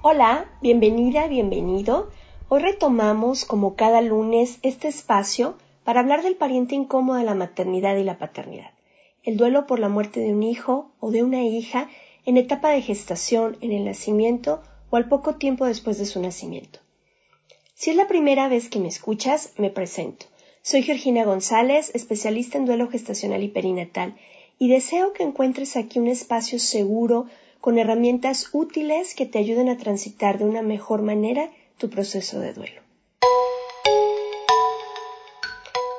Hola, bienvenida, bienvenido. Hoy retomamos, como cada lunes, este espacio para hablar del pariente incómodo de la maternidad y la paternidad. El duelo por la muerte de un hijo o de una hija en etapa de gestación, en el nacimiento o al poco tiempo después de su nacimiento. Si es la primera vez que me escuchas, me presento. Soy Georgina González, especialista en duelo gestacional y perinatal, y deseo que encuentres aquí un espacio seguro con herramientas útiles que te ayuden a transitar de una mejor manera tu proceso de duelo.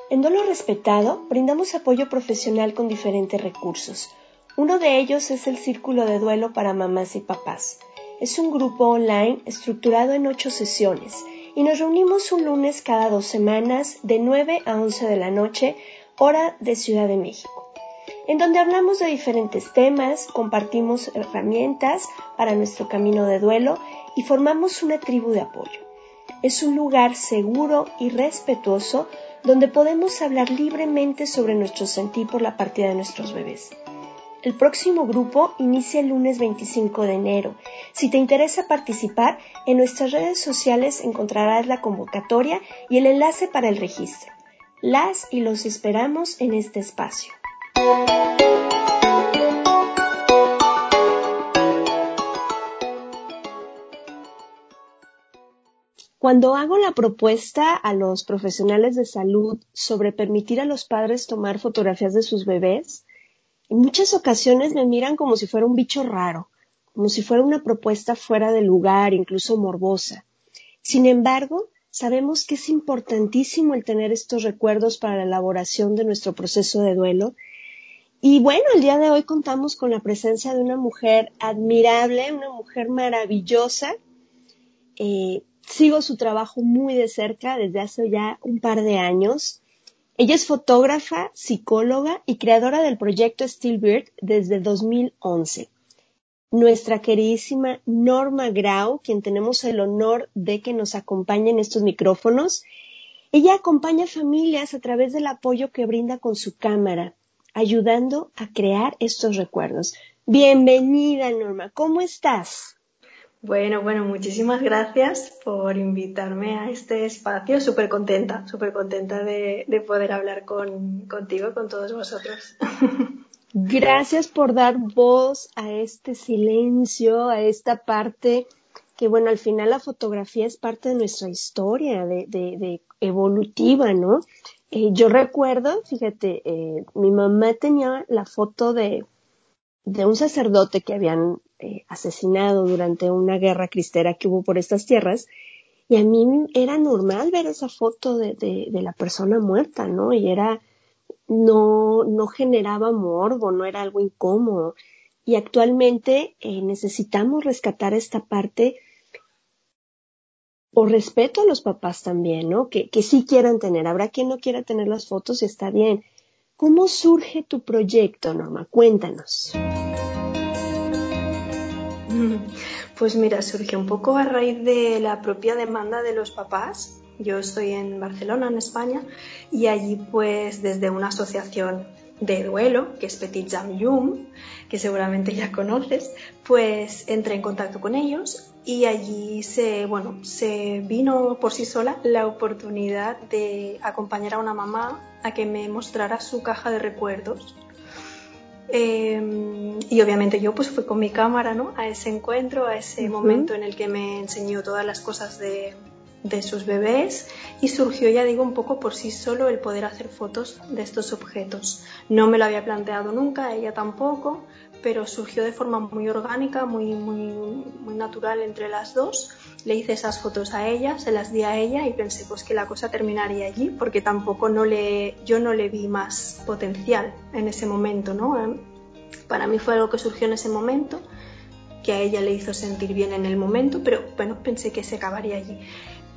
En Duelo Respetado brindamos apoyo profesional con diferentes recursos. Uno de ellos es el Círculo de Duelo para Mamás y Papás. Es un grupo online estructurado en ocho sesiones y nos reunimos un lunes cada dos semanas de 9 a 11 de la noche, hora de Ciudad de México, en donde hablamos de diferentes temas, compartimos herramientas para nuestro camino de duelo y formamos una tribu de apoyo. Es un lugar seguro y respetuoso donde podemos hablar libremente sobre nuestro sentir por la partida de nuestros bebés. El próximo grupo inicia el lunes 25 de enero. Si te interesa participar, en nuestras redes sociales encontrarás la convocatoria y el enlace para el registro. Las y los esperamos en este espacio. Cuando hago la propuesta a los profesionales de salud sobre permitir a los padres tomar fotografías de sus bebés, en muchas ocasiones me miran como si fuera un bicho raro, como si fuera una propuesta fuera de lugar, incluso morbosa. Sin embargo, sabemos que es importantísimo el tener estos recuerdos para la elaboración de nuestro proceso de duelo. Y bueno, el día de hoy contamos con la presencia de una mujer admirable, una mujer maravillosa. Eh, sigo su trabajo muy de cerca desde hace ya un par de años. Ella es fotógrafa, psicóloga y creadora del proyecto Stillbird desde 2011. Nuestra queridísima Norma Grau, quien tenemos el honor de que nos acompañe en estos micrófonos, ella acompaña familias a través del apoyo que brinda con su cámara, ayudando a crear estos recuerdos. Bienvenida, Norma. ¿Cómo estás? Bueno, bueno, muchísimas gracias por invitarme a este espacio. Súper contenta, súper contenta de, de, poder hablar con, contigo, con todos vosotros. Gracias por dar voz a este silencio, a esta parte que, bueno, al final la fotografía es parte de nuestra historia, de, de, de evolutiva, ¿no? Eh, yo recuerdo, fíjate, eh, mi mamá tenía la foto de, de un sacerdote que habían eh, asesinado durante una guerra cristera que hubo por estas tierras. Y a mí era normal ver esa foto de, de, de, la persona muerta, ¿no? Y era, no, no generaba morbo, no era algo incómodo. Y actualmente eh, necesitamos rescatar esta parte por respeto a los papás también, ¿no? Que, que sí quieran tener. Habrá quien no quiera tener las fotos y está bien. ¿Cómo surge tu proyecto, Norma? Cuéntanos. Pues mira, surgió un poco a raíz de la propia demanda de los papás. Yo estoy en Barcelona, en España, y allí pues desde una asociación de duelo, que es Petit Jam Yum, que seguramente ya conoces, pues entré en contacto con ellos y allí se, bueno, se vino por sí sola la oportunidad de acompañar a una mamá a que me mostrara su caja de recuerdos. Eh, y obviamente yo pues fui con mi cámara ¿no? a ese encuentro, a ese momento en el que me enseñó todas las cosas de, de sus bebés y surgió, ya digo, un poco por sí solo el poder hacer fotos de estos objetos. No me lo había planteado nunca, ella tampoco, pero surgió de forma muy orgánica, muy, muy, muy natural entre las dos. Le hice esas fotos a ella, se las di a ella y pensé pues que la cosa terminaría allí, porque tampoco no le, yo no le vi más potencial en ese momento, ¿no? Para mí fue algo que surgió en ese momento, que a ella le hizo sentir bien en el momento, pero bueno, pensé que se acabaría allí.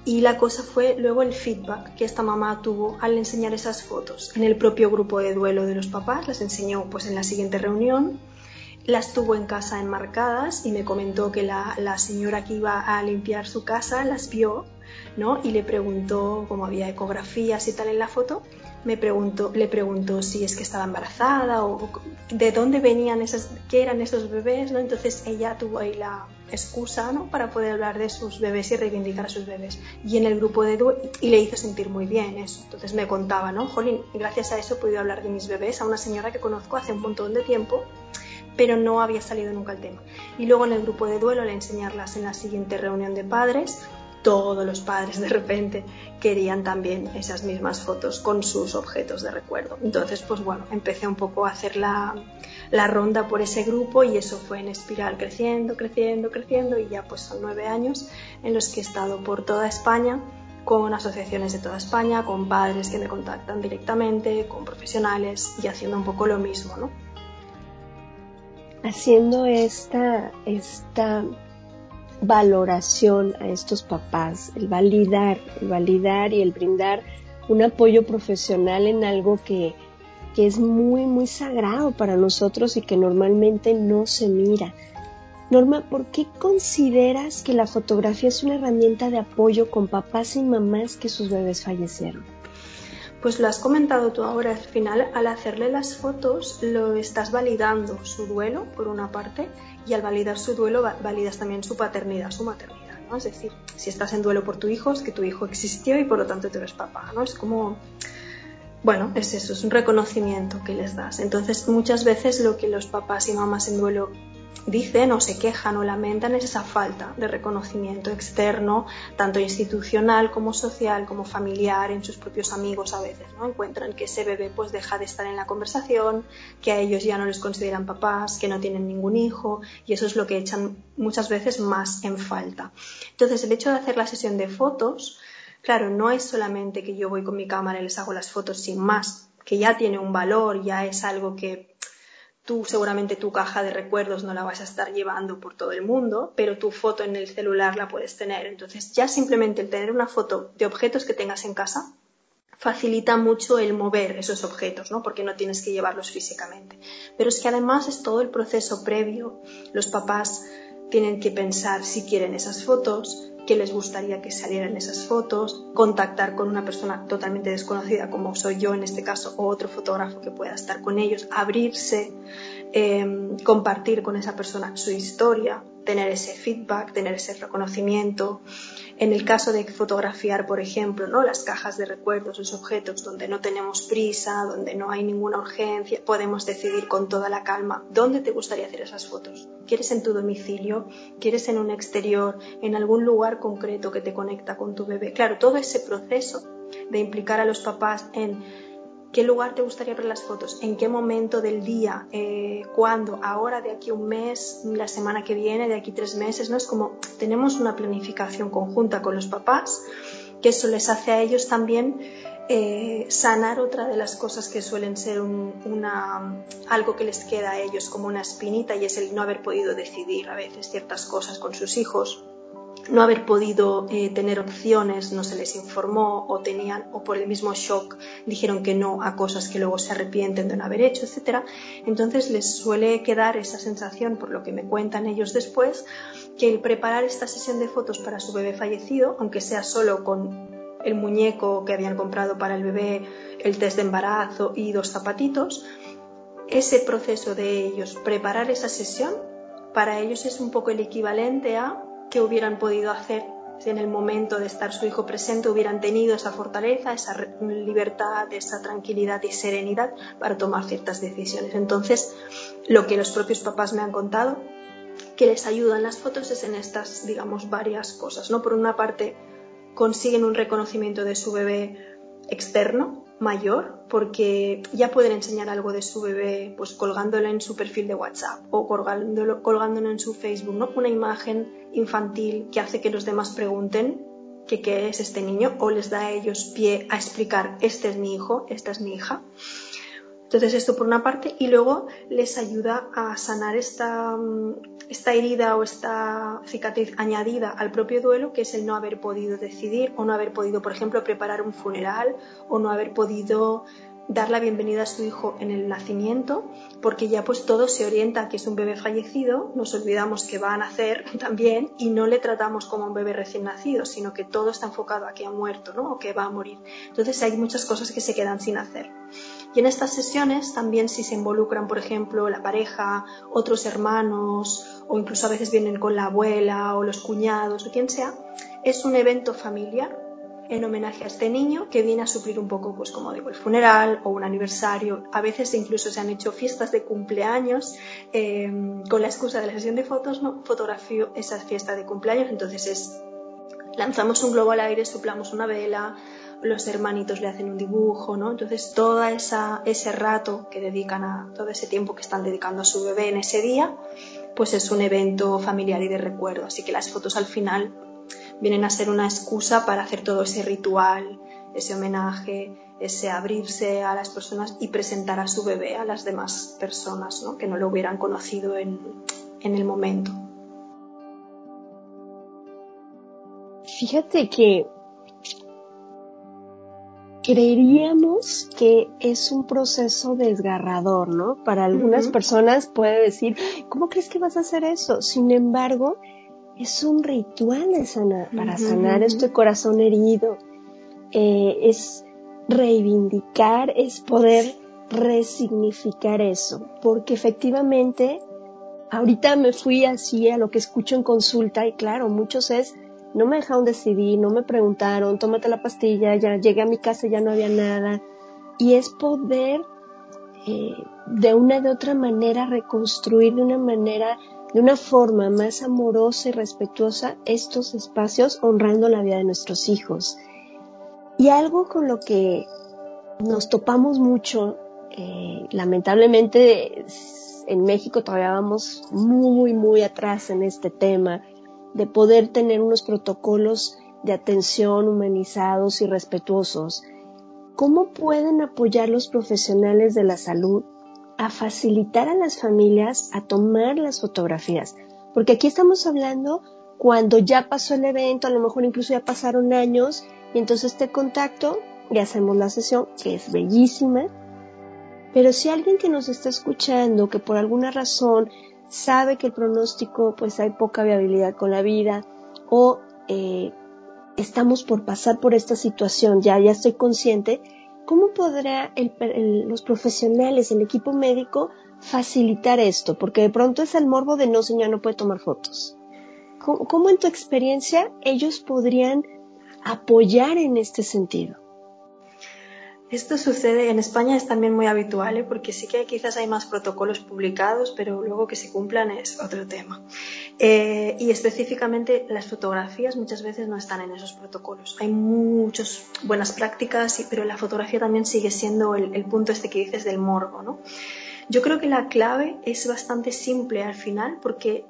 Y la cosa fue luego el feedback que esta mamá tuvo al enseñar esas fotos. En el propio grupo de duelo de los papás, las enseñó pues en la siguiente reunión, las tuvo en casa enmarcadas y me comentó que la, la señora que iba a limpiar su casa las vio, ¿no? Y le preguntó, como había ecografías y tal en la foto, me preguntó, le preguntó si es que estaba embarazada o, de dónde venían esas, qué eran esos bebés, ¿no? Entonces ella tuvo ahí la excusa, ¿no? Para poder hablar de sus bebés y reivindicar a sus bebés. Y en el grupo de y le hizo sentir muy bien eso. Entonces me contaba, ¿no? Jolín, gracias a eso he podido hablar de mis bebés a una señora que conozco hace un montón de tiempo pero no había salido nunca el tema. Y luego en el grupo de duelo, al enseñarlas en la siguiente reunión de padres, todos los padres de repente querían también esas mismas fotos con sus objetos de recuerdo. Entonces, pues bueno, empecé un poco a hacer la, la ronda por ese grupo y eso fue en espiral creciendo, creciendo, creciendo y ya pues son nueve años en los que he estado por toda España con asociaciones de toda España, con padres que me contactan directamente, con profesionales y haciendo un poco lo mismo, ¿no? Haciendo esta, esta valoración a estos papás, el validar, el validar y el brindar un apoyo profesional en algo que, que es muy, muy sagrado para nosotros y que normalmente no se mira. Norma, ¿por qué consideras que la fotografía es una herramienta de apoyo con papás y mamás que sus bebés fallecieron? Pues lo has comentado tú ahora, al final, al hacerle las fotos, lo estás validando su duelo, por una parte, y al validar su duelo validas también su paternidad, su maternidad, ¿no? Es decir, si estás en duelo por tu hijo, es que tu hijo existió y por lo tanto tú eres papá, ¿no? Es como, bueno, es eso, es un reconocimiento que les das. Entonces, muchas veces lo que los papás y mamás en duelo dicen o se quejan o lamentan es esa falta de reconocimiento externo, tanto institucional como social, como familiar, en sus propios amigos a veces, ¿no? Encuentran que ese bebé pues deja de estar en la conversación, que a ellos ya no les consideran papás, que no tienen ningún hijo, y eso es lo que echan muchas veces más en falta. Entonces, el hecho de hacer la sesión de fotos, claro, no es solamente que yo voy con mi cámara y les hago las fotos sin más, que ya tiene un valor, ya es algo que tú seguramente tu caja de recuerdos no la vas a estar llevando por todo el mundo, pero tu foto en el celular la puedes tener. Entonces ya simplemente el tener una foto de objetos que tengas en casa facilita mucho el mover esos objetos, ¿no? Porque no tienes que llevarlos físicamente. Pero es que además es todo el proceso previo. Los papás tienen que pensar si quieren esas fotos, que les gustaría que salieran esas fotos, contactar con una persona totalmente desconocida como soy yo en este caso o otro fotógrafo que pueda estar con ellos, abrirse, em, compartir con esa persona su historia, tener ese feedback, tener ese reconocimiento. En el caso de fotografiar, por ejemplo, ¿no? las cajas de recuerdos, los objetos donde no tenemos prisa, donde no hay ninguna urgencia, podemos decidir con toda la calma dónde te gustaría hacer esas fotos. ¿Quieres en tu domicilio? ¿Quieres en un exterior? ¿En algún lugar concreto que te conecta con tu bebé? Claro, todo ese proceso de implicar a los papás en ¿Qué lugar te gustaría ver las fotos? ¿En qué momento del día? Eh, ¿Cuándo? ¿Ahora? ¿De aquí un mes? ¿La semana que viene? ¿De aquí tres meses? ¿No? Es como tenemos una planificación conjunta con los papás, que eso les hace a ellos también eh, sanar otra de las cosas que suelen ser una, algo que les queda a ellos como una espinita y es el no haber podido decidir a veces ciertas cosas con sus hijos no haber podido eh, tener opciones, no se les informó o tenían o por el mismo shock dijeron que no a cosas que luego se arrepienten de no haber hecho, etcétera. Entonces les suele quedar esa sensación, por lo que me cuentan ellos después, que el preparar esta sesión de fotos para su bebé fallecido, aunque sea solo con el muñeco que habían comprado para el bebé, el test de embarazo y dos zapatitos, ese proceso de ellos preparar esa sesión para ellos es un poco el equivalente a que hubieran podido hacer si en el momento de estar su hijo presente hubieran tenido esa fortaleza, esa libertad, esa tranquilidad y serenidad para tomar ciertas decisiones. Entonces, lo que los propios papás me han contado que les ayudan las fotos es en estas, digamos, varias cosas, ¿no? Por una parte, consiguen un reconocimiento de su bebé externo, mayor porque ya pueden enseñar algo de su bebé pues colgándolo en su perfil de WhatsApp o colgándolo, en su Facebook, ¿no? Una imagen infantil que hace que los demás pregunten qué es este niño o les da a ellos pie a explicar este es mi hijo, esta es mi hija. Entonces esto por una parte y luego les ayuda a sanar esta, esta herida o esta cicatriz añadida al propio duelo, que es el no haber podido decidir o no haber podido, por ejemplo, preparar un funeral o no haber podido dar la bienvenida a su hijo en el nacimiento, porque ya pues todo se orienta a que es un bebé fallecido, nos olvidamos que va a nacer también y no le tratamos como un bebé recién nacido, sino que todo está enfocado a que ha muerto, ¿no? O que va a morir. Entonces hay muchas cosas que se quedan sin hacer. Y en estas sesiones también si se involucran, por ejemplo, la pareja, otros hermanos o incluso a veces vienen con la abuela o los cuñados o quien sea, es un evento familiar en homenaje a este niño que viene a suplir un poco, pues como digo, el funeral o un aniversario. A veces incluso se han hecho fiestas de cumpleaños em, con la excusa de la sesión de fotos, no fotografío esa fiesta de cumpleaños. Entonces es lanzamos un globo al aire, soplamos una vela, los hermanitos le hacen un dibujo, ¿no? Entonces, todo ese rato que dedican a, todo ese tiempo que están dedicando a su bebé en ese día, pues es un evento familiar y de recuerdo. Así que las fotos al final vienen a ser una excusa para hacer todo ese ritual, ese homenaje, ese abrirse a las personas y presentar a su bebé a las demás personas, ¿no? Que no lo hubieran conocido en, en el momento. Fíjate que creeríamos que es un proceso desgarrador, ¿no? Para algunas personas puede decir, ¿cómo crees que vas a hacer eso? Sin embargo, es un ritual de sanar, para sanar este corazón herido. Eh, es reivindicar, es poder resignificar eso, porque efectivamente, ahorita me fui así a lo que escucho en consulta y claro, muchos es, no me dejaron decidir, no me preguntaron, tómate la pastilla, ya llegué a mi casa, ya no había nada. Y es poder eh, de una de otra manera reconstruir de una manera, de una forma más amorosa y respetuosa estos espacios honrando la vida de nuestros hijos. Y algo con lo que nos topamos mucho, eh, lamentablemente en México todavía vamos muy, muy atrás en este tema, de poder tener unos protocolos de atención humanizados y respetuosos, ¿cómo pueden apoyar los profesionales de la salud a facilitar a las familias a tomar las fotografías? Porque aquí estamos hablando cuando ya pasó el evento, a lo mejor incluso ya pasaron años, y entonces te contacto y hacemos la sesión, que es bellísima. Pero si alguien que nos está escuchando, que por alguna razón sabe que el pronóstico pues hay poca viabilidad con la vida o eh, estamos por pasar por esta situación, ya, ya estoy consciente, ¿cómo podrá los profesionales, el equipo médico facilitar esto? Porque de pronto es el morbo de no, señor, no puede tomar fotos. ¿Cómo en tu experiencia ellos podrían apoyar en este sentido? Esto sucede en España es también muy habitual, ¿eh? porque sí que quizás hay más protocolos publicados, pero luego que se cumplan es otro tema. Eh, y específicamente las fotografías muchas veces no están en esos protocolos. Hay muchas buenas prácticas, pero la fotografía también sigue siendo el, el punto este que dices del morbo. ¿no? Yo creo que la clave es bastante simple al final, porque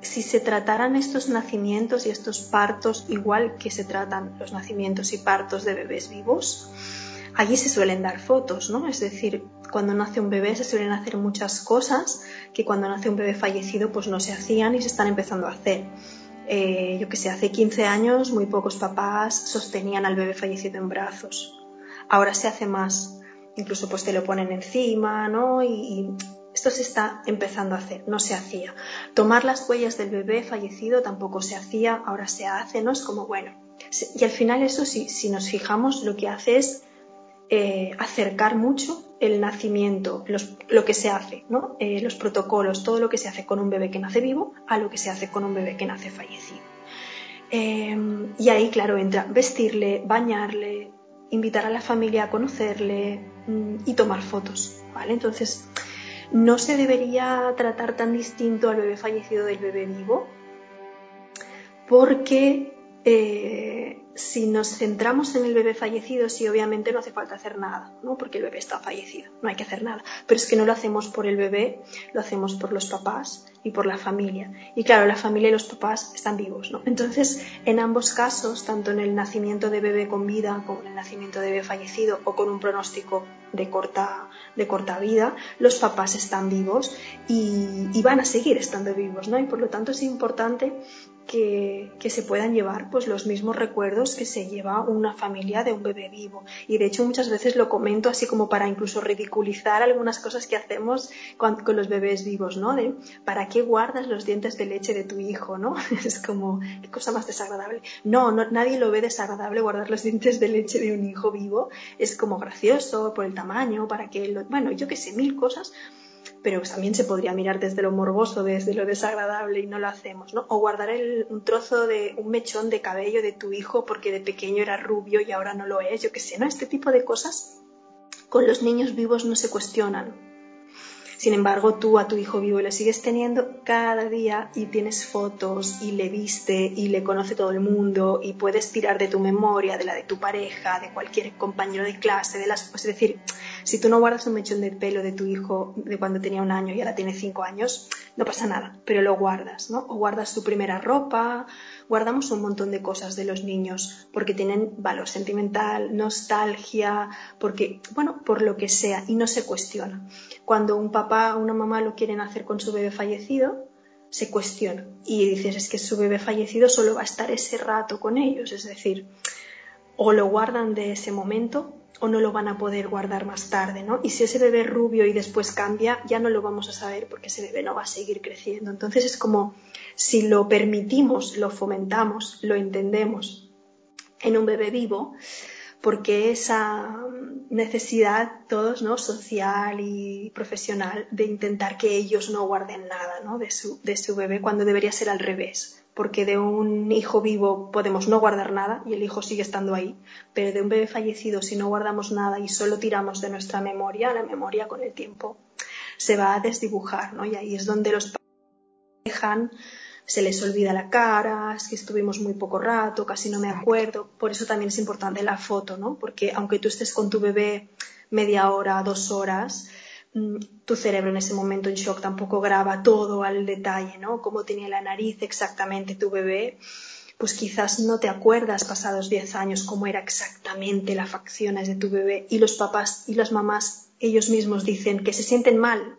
si se trataran estos nacimientos y estos partos igual que se tratan los nacimientos y partos de bebés vivos, allí se suelen dar fotos, ¿no? Es decir, cuando nace un bebé se suelen hacer muchas cosas que cuando nace un bebé fallecido pues no se hacían y se están empezando a hacer. eh, yo que sé, hace 15 años muy pocos papás sostenían al bebé fallecido en brazos. Ahora se hace más. Incluso pues te lo ponen encima, ¿no? y esto se está empezando a hacer, no se hacía. Tomar las huellas del bebé fallecido tampoco se hacía, ahora se hace, ¿no? Es como, bueno. Y al final eso, si, si nos fijamos, lo que hace es eh, acercar mucho el nacimiento, lo que se hace, ¿no? Eh, los protocolos, todo lo que se hace con un bebé que nace vivo a lo que se hace con un bebé que nace fallecido. Eh, y ahí, claro, entra vestirle, bañarle, invitar a la familia a conocerle mm, y tomar fotos, ¿vale? Entonces, no se debería tratar tan distinto al bebé fallecido del bebé vivo, porque si nos centramos en el bebé fallecido, sí, obviamente no hace falta hacer nada, ¿no? Porque el bebé está fallecido, no hay que hacer nada. Pero es que no lo hacemos por el bebé, lo hacemos por los papás y por la familia. Y claro, la familia y los papás están vivos, ¿no? Entonces, en ambos casos, tanto en el nacimiento de bebé con vida como en el nacimiento de bebé fallecido o con un pronóstico de corta, de corta vida, los papás están vivos y, y van a seguir estando vivos, ¿no? Y por lo tanto es importante que, se puedan llevar pues los mismos recuerdos que se lleva una familia de un bebé vivo. Y de hecho muchas veces lo comento así como para incluso ridiculizar algunas cosas que hacemos con, los bebés vivos, ¿no? De ¿para qué guardas los dientes de leche de tu hijo, no? Es como, qué cosa más desagradable. No, no, nadie lo ve desagradable guardar los dientes de leche de un hijo vivo. Es como gracioso por el tamaño, para que, lo, bueno, yo qué sé, mil cosas pero también se podría mirar desde lo morboso, desde lo desagradable y no lo hacemos, ¿no? O guardar un trozo de un mechón de cabello de tu hijo porque de pequeño era rubio y ahora no lo es, yo qué sé, ¿no? Este tipo de cosas con los niños vivos no se cuestionan. Sin embargo, tú a tu hijo vivo le sigues teniendo cada día y tienes fotos y le viste y le conoce todo el mundo y puedes tirar de tu memoria, de la de tu pareja, de cualquier compañero de clase, de las... Es decir, si tú no guardas un mechón de pelo de tu hijo de cuando tenía un año y ahora tiene cinco años, no pasa nada, pero lo guardas, ¿no? O guardas tu primera ropa, guardamos un montón de cosas de los niños porque tienen valor sentimental, nostalgia, porque, bueno, por lo que sea, y no se cuestiona. Cuando un papá o una mamá lo quieren hacer con su bebé fallecido, se cuestiona y dices es que su bebé fallecido solo va a estar ese rato con ellos, es decir, o lo guardan de ese momento o no lo van a poder guardar más tarde, ¿no? Y si ese bebé es rubio y después cambia, ya no lo vamos a saber porque ese bebé no va a seguir creciendo. Entonces es como si lo permitimos, lo fomentamos, lo entendemos en un bebé vivo, porque esa necesidad todos, ¿no? social y profesional de intentar que ellos no guarden nada ¿no? de, su, de su bebé cuando debería ser al revés porque de un hijo vivo podemos no guardar nada y el hijo sigue estando ahí, pero de un bebé fallecido si no guardamos nada y solo tiramos de nuestra memoria, la memoria con el tiempo se va a desdibujar, ¿no? Y ahí es donde los padres dejan, se les olvida la cara, es que estuvimos muy poco rato, casi no me acuerdo, por eso también es importante la foto, ¿no? Porque aunque tú estés con tu bebé media hora, dos horas, tu cerebro en ese momento en shock tampoco graba todo al detalle, ¿no? Cómo tenía la nariz exactamente tu bebé, pues quizás no te acuerdas pasados 10 años cómo era exactamente las facciones de tu bebé y los papás y las mamás ellos mismos dicen que se sienten mal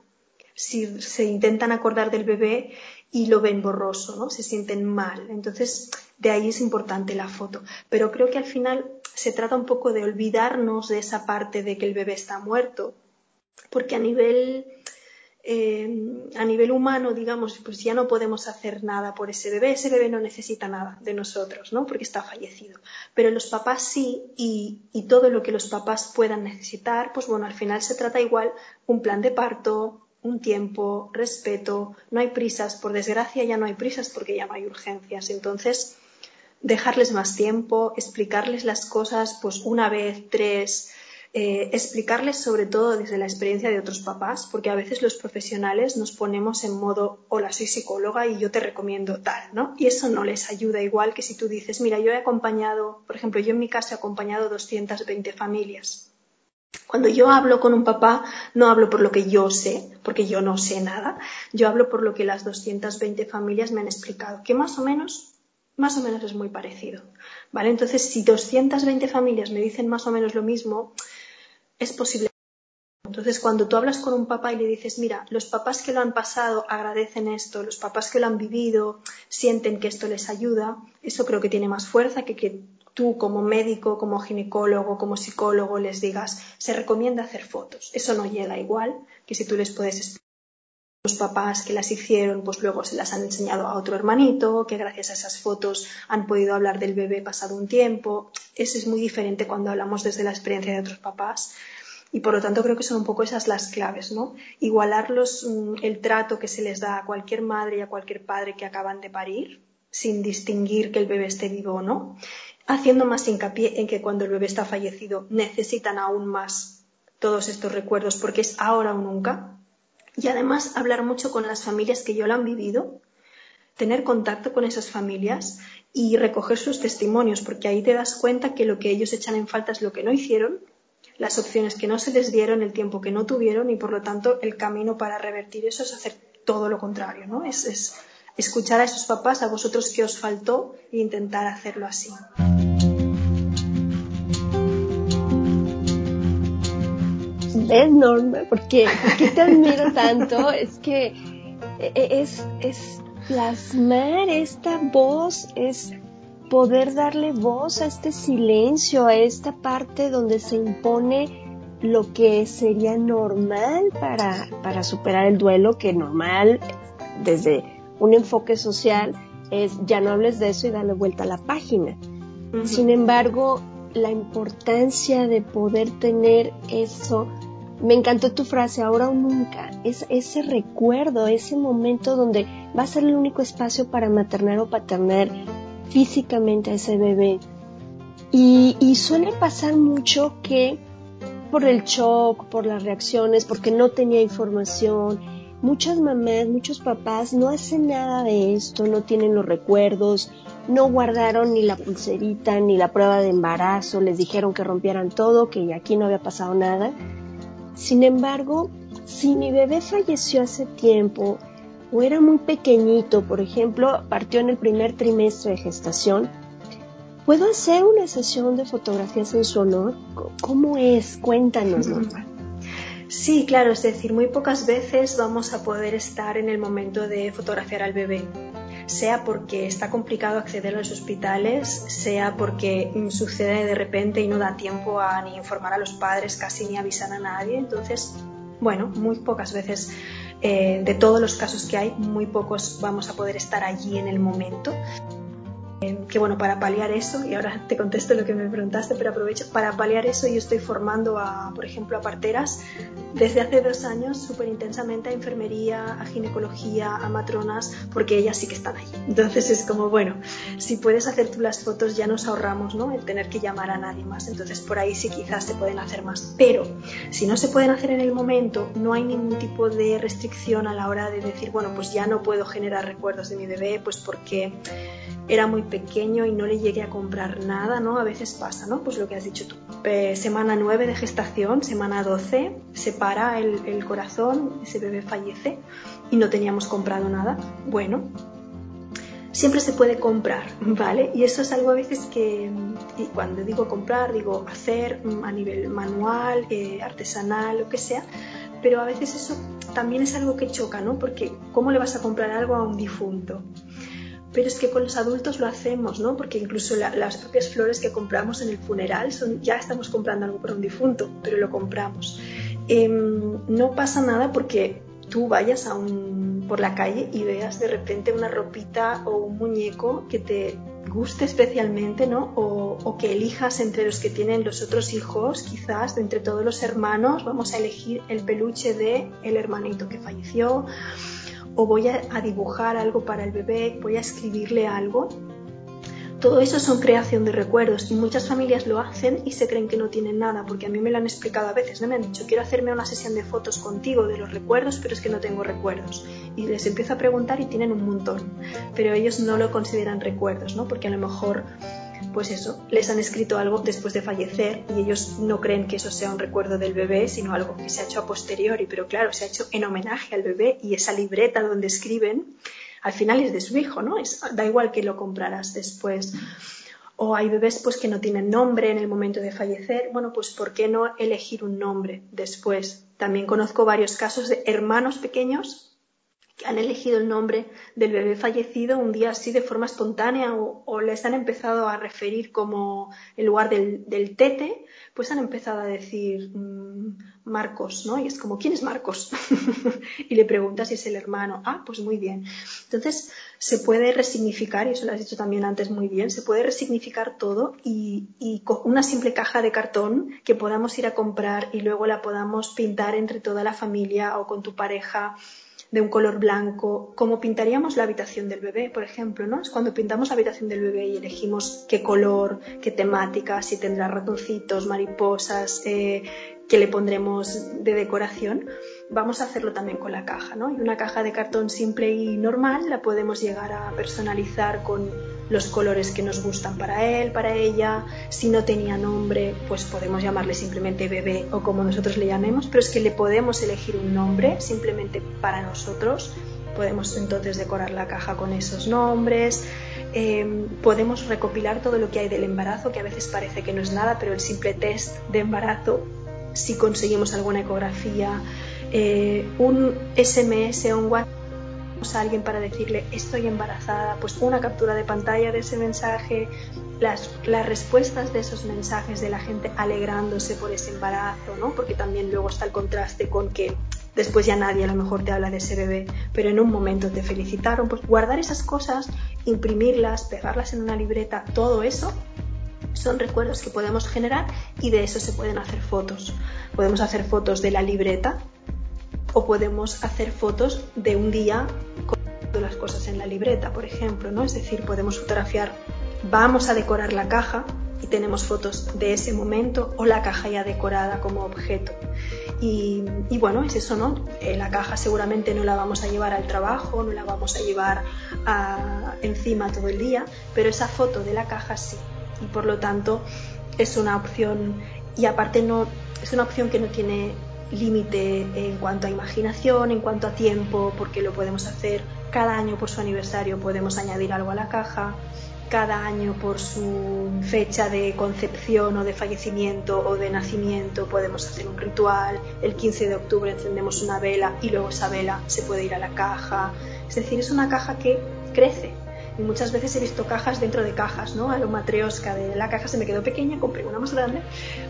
si se intentan acordar del bebé y lo ven borroso, ¿no? Se sienten mal. Entonces, de ahí es importante la foto. Pero creo que al final se trata un poco de olvidarnos de esa parte de que el bebé está muerto porque a nivel, eh, a nivel humano, digamos, pues ya no podemos hacer nada por ese bebé, ese bebé no necesita nada de nosotros, ¿no? Porque está fallecido. Pero los papás sí, y, y todo lo que los papás puedan necesitar, pues bueno, al final se trata igual un plan de parto, un tiempo, respeto, no hay prisas, por desgracia ya no hay prisas porque ya no hay urgencias. Entonces, dejarles más tiempo, explicarles las cosas, pues una vez, tres, eh, explicarles sobre todo desde la experiencia de otros papás, porque a veces los profesionales nos ponemos en modo, hola, soy psicóloga y yo te recomiendo tal, ¿no? Y eso no les ayuda igual que si tú dices, mira, yo he acompañado, por ejemplo, yo en mi caso he acompañado 220 familias. Cuando yo hablo con un papá, no hablo por lo que yo sé, porque yo no sé nada, yo hablo por lo que las 220 familias me han explicado, que más o menos más o menos es muy parecido. ¿Vale? Entonces, si 220 familias me dicen más o menos lo mismo, es posible Entonces, cuando tú hablas con un papá y le dices, mira, los papás que lo han pasado agradecen esto, los papás que lo han vivido sienten que esto les ayuda, eso creo que tiene más fuerza que que tú como médico, como ginecólogo, como psicólogo les digas, se recomienda hacer fotos. Eso no llega igual que si tú les puedes explicar los papás que las hicieron, pues luego se las han enseñado a otro hermanito, que gracias a esas fotos han podido hablar del bebé pasado un tiempo. Eso es muy diferente cuando hablamos desde la experiencia de otros papás. Y por lo tanto creo que son un poco esas las claves, ¿no? Igualar mm, el trato que se les da a cualquier madre y a cualquier padre que acaban de parir, sin distinguir que el bebé esté vivo o no, haciendo más hincapié en que cuando el bebé está fallecido necesitan aún más todos estos recuerdos porque es ahora o nunca, y además hablar mucho con las familias que yo lo han vivido, tener contacto con esas familias y recoger sus testimonios, porque ahí te das cuenta que lo que ellos echan en falta es lo que no hicieron, las opciones que no se les dieron, el tiempo que no tuvieron y por lo tanto el camino para revertir eso es hacer todo lo contrario, ¿no? Es, es escuchar a esos papás, a vosotros que os faltó e intentar hacerlo así. ¿Ves, Norma? Porque, qué te admiro tanto, es que e, e, es, es plasmar esta voz, es poder darle voz a este silencio, a esta parte donde se impone lo que sería normal para, para superar el duelo, que normal desde un enfoque social es ya no hables de eso y dale vuelta a la página. Sin embargo, la importancia de poder tener eso me encantó tu frase, ahora o nunca, es ese recuerdo, ese momento donde va a ser el único espacio para maternar o paternar físicamente a ese bebé. Y, y suele pasar mucho que por el shock, por las reacciones, porque no tenía información, muchas mamás, muchos papás no hacen nada de esto, no tienen los recuerdos, no guardaron ni la pulserita ni la prueba de embarazo, les dijeron que rompieran todo, que aquí no había pasado nada. Sin embargo, si mi bebé falleció hace tiempo o era muy pequeñito, por ejemplo, partió en el primer trimestre de gestación, ¿puedo hacer una sesión de fotografías en su honor? ¿Cómo es? Cuéntanos, Norma. Sí, claro, es decir, muy pocas veces vamos a poder estar en el momento de fotografiar al bebé sea porque está complicado acceder a los hospitales, sea porque mm, sucede de repente y no da tiempo a ni informar a los padres, casi ni avisar a nadie. Entonces, bueno, muy pocas veces eh, de todos los casos que hay, muy pocos vamos a poder estar allí en el momento. Que bueno, para paliar eso, y ahora te contesto lo que me preguntaste, pero aprovecho, para paliar eso yo estoy formando a, por ejemplo, a parteras desde hace dos años súper intensamente a enfermería, a ginecología, a matronas, porque ellas sí que están allí. Entonces es como, bueno, si puedes hacer tú las fotos ya nos ahorramos, ¿no? El tener que llamar a nadie más. Entonces por ahí sí quizás se pueden hacer más. Pero si no se pueden hacer en el momento, no hay ningún tipo de restricción a la hora de decir, bueno, pues ya no puedo generar recuerdos de mi bebé, pues porque era muy pequeño y no le llegué a comprar nada, ¿no? A veces pasa, ¿no? Pues lo que has dicho tú. Eh, semana 9 de gestación, semana 12, se para el, corazón, ese bebé fallece y no teníamos comprado nada. Bueno, siempre se puede comprar, ¿vale? Y eso es algo a veces que, y cuando digo comprar, digo hacer a nivel manual, eh, artesanal, lo que sea, pero a veces eso también es algo que choca, ¿no? Porque ¿cómo le vas a comprar algo a un difunto? Pero es que con los adultos lo hacemos, ¿no? Porque incluso las propias flores que compramos en el funeral ya estamos comprando algo para un difunto, pero lo compramos. Em, no pasa nada porque tú vayas por la calle y veas de repente una ropita o un muñeco que te guste especialmente, ¿no? O, que elijas entre los que tienen los otros hijos, quizás, entre todos los hermanos, vamos a elegir el peluche de el hermanito que falleció o voy a, dibujar algo para el bebé, voy a escribirle algo. Todo eso son creación de recuerdos y muchas familias lo hacen y se creen que no tienen nada, porque a mí me lo han explicado a veces, ¿no? Me han dicho, quiero hacerme una sesión de fotos contigo de los recuerdos, pero es que no tengo recuerdos. Y les empiezo a preguntar y tienen un montón, pero ellos no lo consideran recuerdos, ¿no? Porque a lo mejor pues eso, les han escrito algo después de fallecer y ellos no creen que eso sea un recuerdo del bebé, sino algo que se ha hecho a posteriori, pero claro, se ha hecho en homenaje al bebé y esa libreta donde escriben, al final es de su hijo, ¿no? da igual que lo comprarás después. O hay bebés pues que no tienen nombre en el momento de fallecer. Bueno, pues ¿por qué no elegir un nombre después? También conozco varios casos de hermanos pequeños que han elegido el nombre del bebé fallecido un día así de forma espontánea o, les han empezado a referir como en lugar del, del tete, pues han empezado a decir mm, Marcos, ¿no? Y es como, ¿quién es Marcos? y le preguntas si es el hermano. Ah, pues muy bien. Entonces, se puede resignificar, y eso lo has dicho también antes muy bien, se puede resignificar todo y, y con una simple caja de cartón que podamos ir a comprar y luego la podamos pintar entre toda la familia o con tu pareja de un color blanco, como pintaríamos la habitación del bebé, por ejemplo, ¿no? Es cuando pintamos la habitación del bebé y elegimos qué color, qué temática, si tendrá ratoncitos, mariposas, eh, qué le pondremos de decoración, vamos a hacerlo también con la caja, ¿no? Y una caja de cartón simple y normal la podemos llegar a personalizar con los colores que nos gustan para él, para ella. Si no tenía nombre, pues podemos llamarle simplemente bebé o como nosotros le llamemos, pero es que le podemos elegir un nombre simplemente para nosotros. Podemos entonces decorar la caja con esos nombres. Em, podemos recopilar todo lo que hay del embarazo, que a veces parece que no es nada, pero el simple test de embarazo, si conseguimos alguna ecografía, eh, un SMS o un WhatsApp a alguien para decirle estoy embarazada, pues una captura de pantalla de ese mensaje, las, las respuestas de esos mensajes de la gente alegrándose por ese embarazo, ¿no? Porque también luego está el contraste con que después ya nadie a lo mejor te habla de ese bebé, pero en un momento te felicitaron, pues guardar esas cosas, imprimirlas, pegarlas en una libreta, todo eso son recuerdos que podemos generar y de eso se pueden hacer fotos. Podemos hacer fotos de la libreta o podemos hacer fotos de un día con las cosas en la libreta, por ejemplo, ¿no? Es decir, podemos fotografiar, vamos a decorar la caja y tenemos fotos de ese momento o la caja ya decorada como objeto. Y, bueno, es eso, ¿no? Eh, la caja seguramente no la vamos a llevar al trabajo, no la vamos a llevar encima todo el día, pero esa foto de la caja sí. Y por lo tanto es una opción, y aparte no, es una opción que no tiene límite en cuanto a imaginación, en cuanto a tiempo, porque lo podemos hacer. Cada año por su aniversario, podemos añadir algo a la caja, cada año por su fecha de concepción o de fallecimiento o de nacimiento podemos hacer un ritual, el 15 de octubre encendemos una vela y luego esa vela se puede ir a la caja, es decir, es una caja que crece, y muchas veces he visto cajas dentro de cajas, ¿no? A lo matriosca, de la caja se me quedó pequeña, compré una más grande,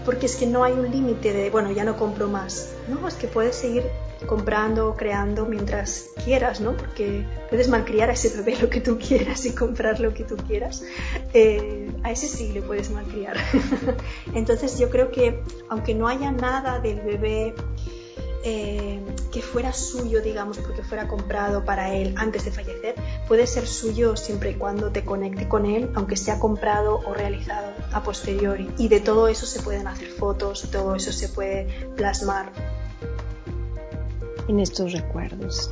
porque es que no hay un límite de, bueno, ya no compro más, ¿no? Es que puedes seguir comprando, creando mientras quieras, ¿no? Porque puedes malcriar a ese bebé lo que tú quieras y comprar lo que tú quieras. Eh, a ese sí le puedes malcriar. Entonces yo creo que aunque no haya nada del bebé eh, que fuera suyo, digamos, porque fuera comprado para él antes de fallecer, puede ser suyo siempre y cuando te conecte con él, aunque sea comprado o realizado a posteriori. Y de todo eso se pueden hacer fotos, todo eso se puede plasmar. En estos recuerdos.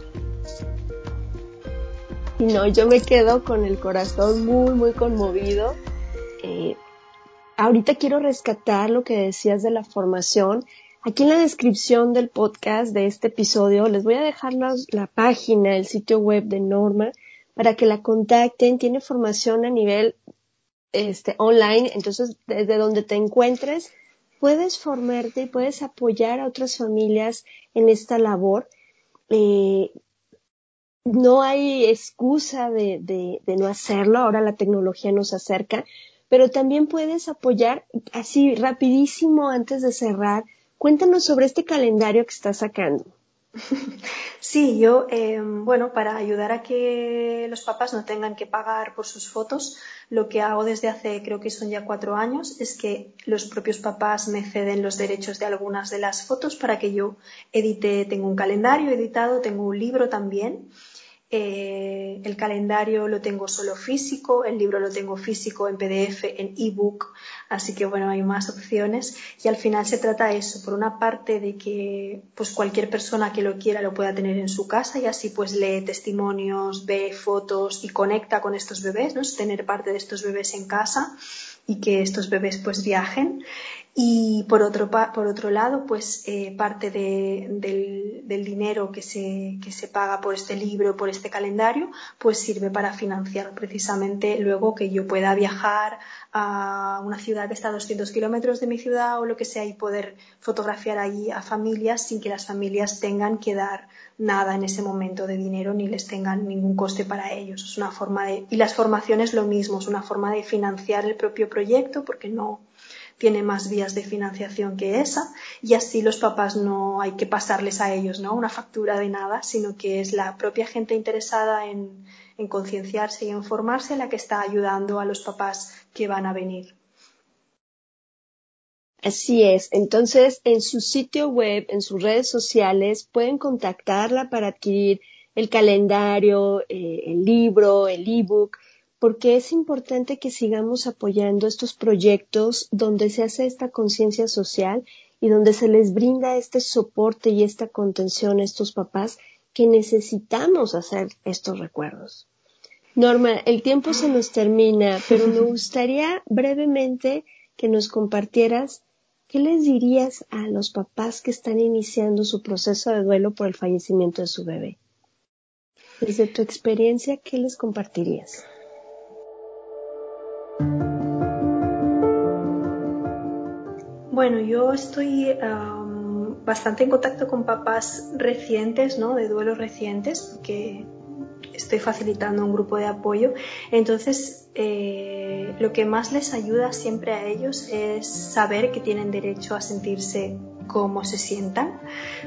Y no, yo me quedo con el corazón muy, muy conmovido. Eh, ahorita quiero rescatar lo que decías de la formación Aquí en la descripción del podcast de este episodio les voy a dejar la, página, el sitio web de Norma para que la contacten. Tiene formación a nivel este, online, entonces desde donde te encuentres puedes formarte y puedes apoyar a otras familias en esta labor. Eh, no hay excusa de, no hacerlo, ahora la tecnología nos acerca, pero también puedes apoyar así rapidísimo antes de cerrar Cuéntanos sobre este calendario que estás sacando. Sí, yo, em, bueno, para ayudar a que los papás no tengan que pagar por sus fotos, lo que hago desde hace, creo que son ya cuatro años, es que los propios papás me ceden los derechos de algunas de las fotos para que yo edite, tengo un calendario editado, tengo un libro también eh, el calendario lo tengo solo físico, el libro lo tengo físico en PDF, en ebook, así que bueno, hay más opciones y al final se trata eso, por una parte de que pues cualquier persona que lo quiera lo pueda tener en su casa y así pues lee testimonios, ve fotos y conecta con estos bebés, ¿no? Tener parte de estos bebés en casa y que estos bebés pues viajen Y por otro, por otro lado, pues eh, parte del, dinero que se, que se paga por este libro, por este calendario, pues sirve para financiar precisamente luego que yo pueda viajar a una ciudad que está a 200 kilómetros de mi ciudad o lo que sea y poder fotografiar allí a familias sin que las familias tengan que dar nada en ese momento de dinero ni les tengan ningún coste para ellos. Es una forma de, y las formaciones lo mismo, es una forma de financiar el propio proyecto porque no, tiene más vías de financiación que esa y así los papás no hay que pasarles a ellos ¿no? una factura de nada, sino que es la propia gente interesada en, en concienciarse y en formarse la que está ayudando a los papás que van a venir. Así es. Entonces, en su sitio web, en sus redes sociales, pueden contactarla para adquirir el calendario, eh, el libro, el ebook porque es importante que sigamos apoyando estos proyectos donde se hace esta conciencia social y donde se les brinda este soporte y esta contención a estos papás que necesitamos hacer estos recuerdos. Norma, el tiempo se nos termina, pero me gustaría brevemente que nos compartieras qué les dirías a los papás que están iniciando su proceso de duelo por el fallecimiento de su bebé. Desde tu experiencia, ¿qué les compartirías? Bueno, yo estoy bastante en contacto con papás recientes, ¿no? De duelos recientes, porque estoy facilitando un grupo de apoyo. Entonces, eh, lo que más les ayuda siempre a ellos es saber que tienen derecho a sentirse cómo se sientan.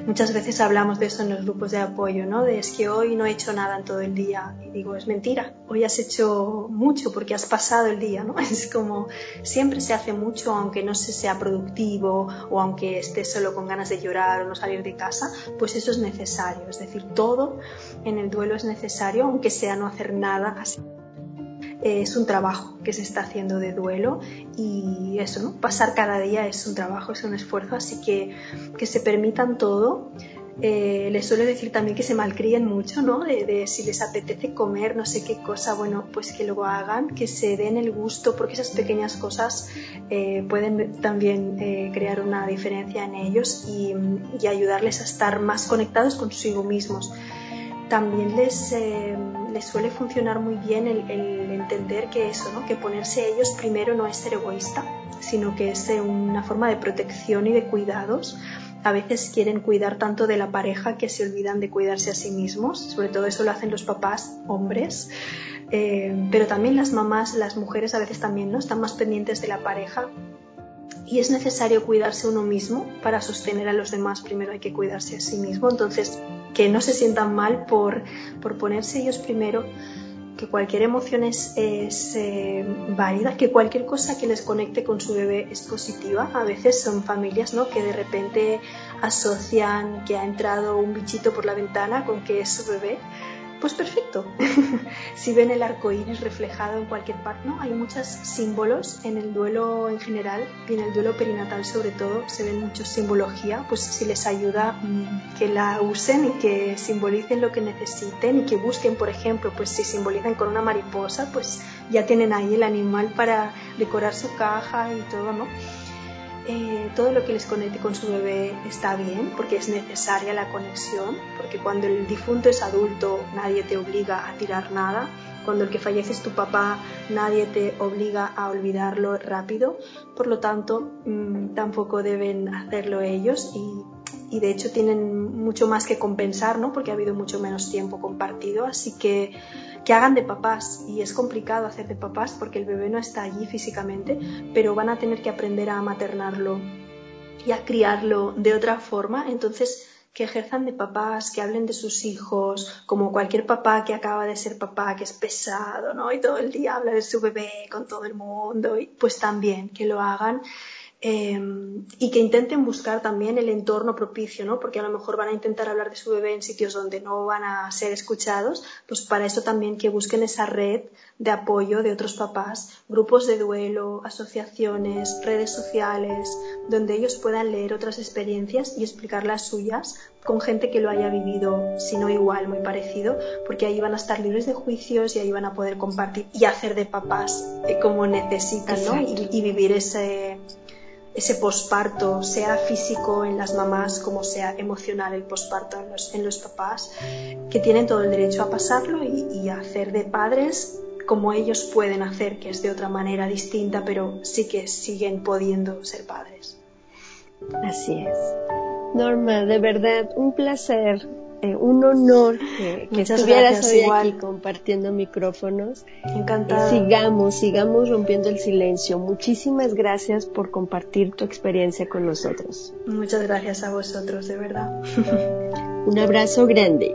Muchas veces hablamos de eso en los grupos de apoyo, ¿no? De es que hoy no he hecho nada en todo el día. Y digo, es mentira, hoy has hecho mucho porque has pasado el día, ¿no? Es como siempre se hace mucho aunque no se sea productivo o aunque estés solo con ganas de llorar o no salir de casa, pues eso es necesario. Es decir, todo en el duelo es necesario, aunque sea no hacer nada así es un trabajo que se está haciendo de duelo y eso, ¿no? Pasar cada día es un trabajo, es un esfuerzo, así que que se permitan todo. Eh, les suelo decir también que se malcríen mucho, ¿no? De, si les apetece comer no sé qué cosa, bueno, pues que lo hagan, que se den el gusto, porque esas pequeñas cosas eh, pueden también eh, crear una diferencia en ellos y, y, ayudarles a estar más conectados consigo mismos. También les les suele funcionar muy bien el, entender que eso, ¿no? que ponerse ellos primero no es ser egoísta, sino que es una forma de protección y de cuidados. A veces quieren cuidar tanto de la pareja que se olvidan de cuidarse a sí mismos, sobre todo eso lo hacen los papás hombres, eh, pero también las mamás, las mujeres a veces también ¿no? están más pendientes de la pareja y es necesario cuidarse uno mismo para sostener a los demás. Primero hay que cuidarse a sí mismo. Entonces, que no se sientan mal por, por ponerse ellos primero, que cualquier emoción es, eh, válida, que cualquier cosa que les conecte con su bebé es positiva. A veces son familias ¿no? que de repente asocian que ha entrado un bichito por la ventana con que es su bebé pues perfecto. si ven el arco iris reflejado en cualquier parte, ¿no? Hay muchos símbolos en el duelo en general y en el duelo perinatal sobre todo se ven muchos simbología, pues si les ayuda mm, que la usen y que simbolicen lo que necesiten y que busquen, por ejemplo, pues si simbolizan con una mariposa, pues ya tienen ahí el animal para decorar su caja y todo, ¿no? Eh, todo lo que les conecte con su bebé está bien, porque es necesaria la conexión, porque cuando el difunto es adulto nadie te obliga a tirar nada, cuando el que fallece es tu papá nadie te obliga a olvidarlo rápido, por lo tanto mm, tampoco deben hacerlo ellos y, y, de hecho tienen mucho más que compensar, ¿no? porque ha habido mucho menos tiempo compartido, así que que hagan de papás y es complicado hacer de papás porque el bebé no está allí físicamente, pero van a tener que aprender a maternarlo y a criarlo de otra forma, entonces que ejerzan de papás, que hablen de sus hijos, como cualquier papá que acaba de ser papá, que es pesado, ¿no? Y todo el día habla de su bebé con todo el mundo, y pues también que lo hagan Em, y que intenten buscar también el entorno propicio, ¿no? Porque a lo mejor van a intentar hablar de su bebé en sitios donde no van a ser escuchados, pues para eso también que busquen esa red de apoyo de otros papás, grupos de duelo, asociaciones, redes sociales, donde ellos puedan leer otras experiencias y explicar las suyas con gente que lo haya vivido, si no igual, muy parecido, porque ahí van a estar libres de juicios y ahí van a poder compartir y hacer de papás eh, como necesitan, ¿no? y vivir ese ese posparto, sea físico en las mamás como sea emocional el posparto en los, en los papás, que tienen todo el derecho a pasarlo y, y a hacer de padres como ellos pueden hacer, que es de otra manera distinta, pero sí que siguen pudiendo ser padres. Así es. Norma, de verdad, un placer eh, un honor que, estuvieras hoy aquí compartiendo micrófonos. Encantada. sigamos, sigamos rompiendo el silencio. Muchísimas gracias por compartir tu experiencia con nosotros. Muchas gracias a vosotros, de verdad. un abrazo grande.